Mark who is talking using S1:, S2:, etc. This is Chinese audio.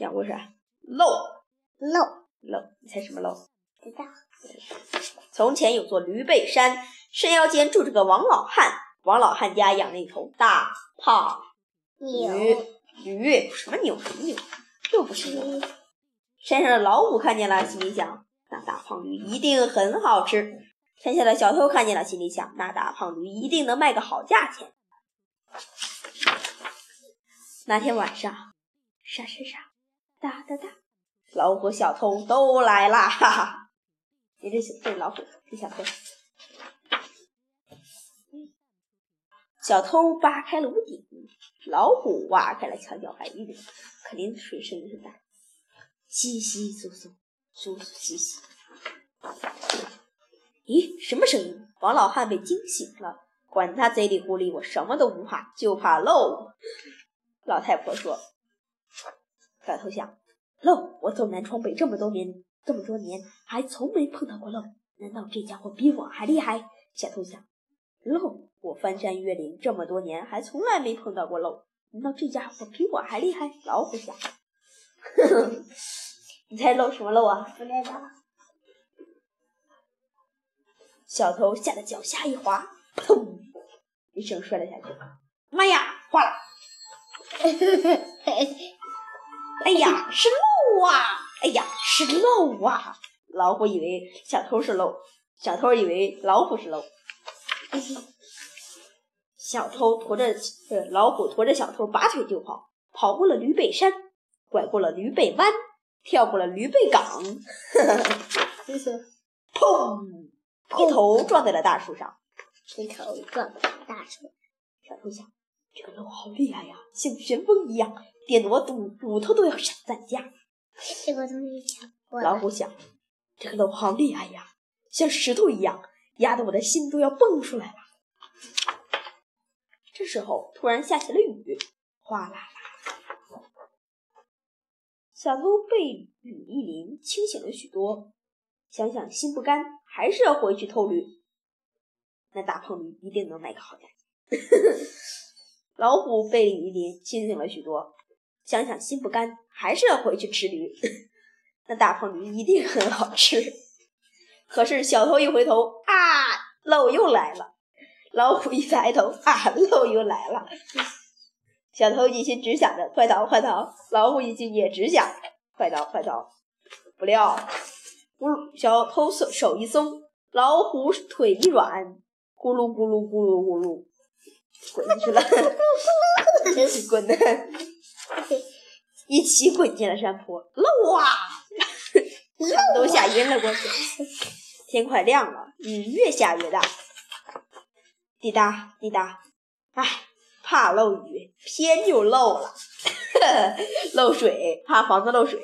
S1: 讲故事，漏
S2: 漏
S1: 漏，你猜什么漏？
S2: 不知道。
S1: 从前有座驴背山，山腰间住着个王老汉。王老汉家养了一头大胖
S2: 牛
S1: 驴，驴什么牛什么牛，又不是牛。山上的老虎看见了，心里想：那大胖驴一定很好吃。山下的小偷看见了，心里想：那大胖驴一定能卖个好价钱。那天晚上，沙沙沙，哒哒哒，老虎小偷都来啦！哈哈，你这这老虎，这小偷。小偷扒开了屋顶，老虎挖开了墙角，还一点，肯定水声音很大，稀稀疏疏，疏疏稀稀。咦，什么声音？王老汉被惊醒了，管他贼里狐狸，我什么都不怕，就怕漏。老太婆说：“小偷想，漏，我走南闯北这么多年，这么多年还从没碰到过漏，难道这家伙比我还厉害？”小偷想，漏。我翻山越岭这么多年，还从来没碰到过漏。难道这家伙比我还厉害？老虎想。呵呵你猜漏什么漏啊？
S2: 不知道。
S1: 小偷吓得脚下一滑，砰！一声摔了下去。妈呀！坏了！哎呀，是漏啊！哎呀，是漏啊！老虎以为小偷是漏，小偷以为老虎是漏。小偷驮着，呃，老虎驮着小偷拔腿就跑，跑过了驴背山，拐过了驴背弯，跳过了驴背岗，砰！一头撞在了大树上，
S2: 一头撞在大树。
S1: 小偷想，这个漏好厉害呀，像旋风一样，电得我骨骨头都要闪散架。
S2: 这个东西
S1: 老虎想，这个漏好厉害呀，像石头一样，压得我的心都要蹦出来了。这时候，突然下起了雨，哗啦啦。小偷被雨一淋，清醒了许多。想想心不甘，还是要回去偷驴。那大胖驴一定能卖个好价钱。老虎被雨淋，清醒了许多。想想心不甘，还是要回去吃驴。那大胖驴一定很好吃。可是小偷一回头，啊，漏又来了。老虎一抬头，啊，漏又来了。小偷一心只想着快逃快逃，老虎一心也只想快逃快逃。不料，咕噜小偷手手一松，老虎腿一软，咕噜咕噜咕噜咕噜，滚去了，滚的，一起滚进了山坡。漏啊！都吓晕了过去。天快亮了，雨越下越大。滴答滴答，唉，怕漏雨，偏就漏了。漏水，怕房子漏水。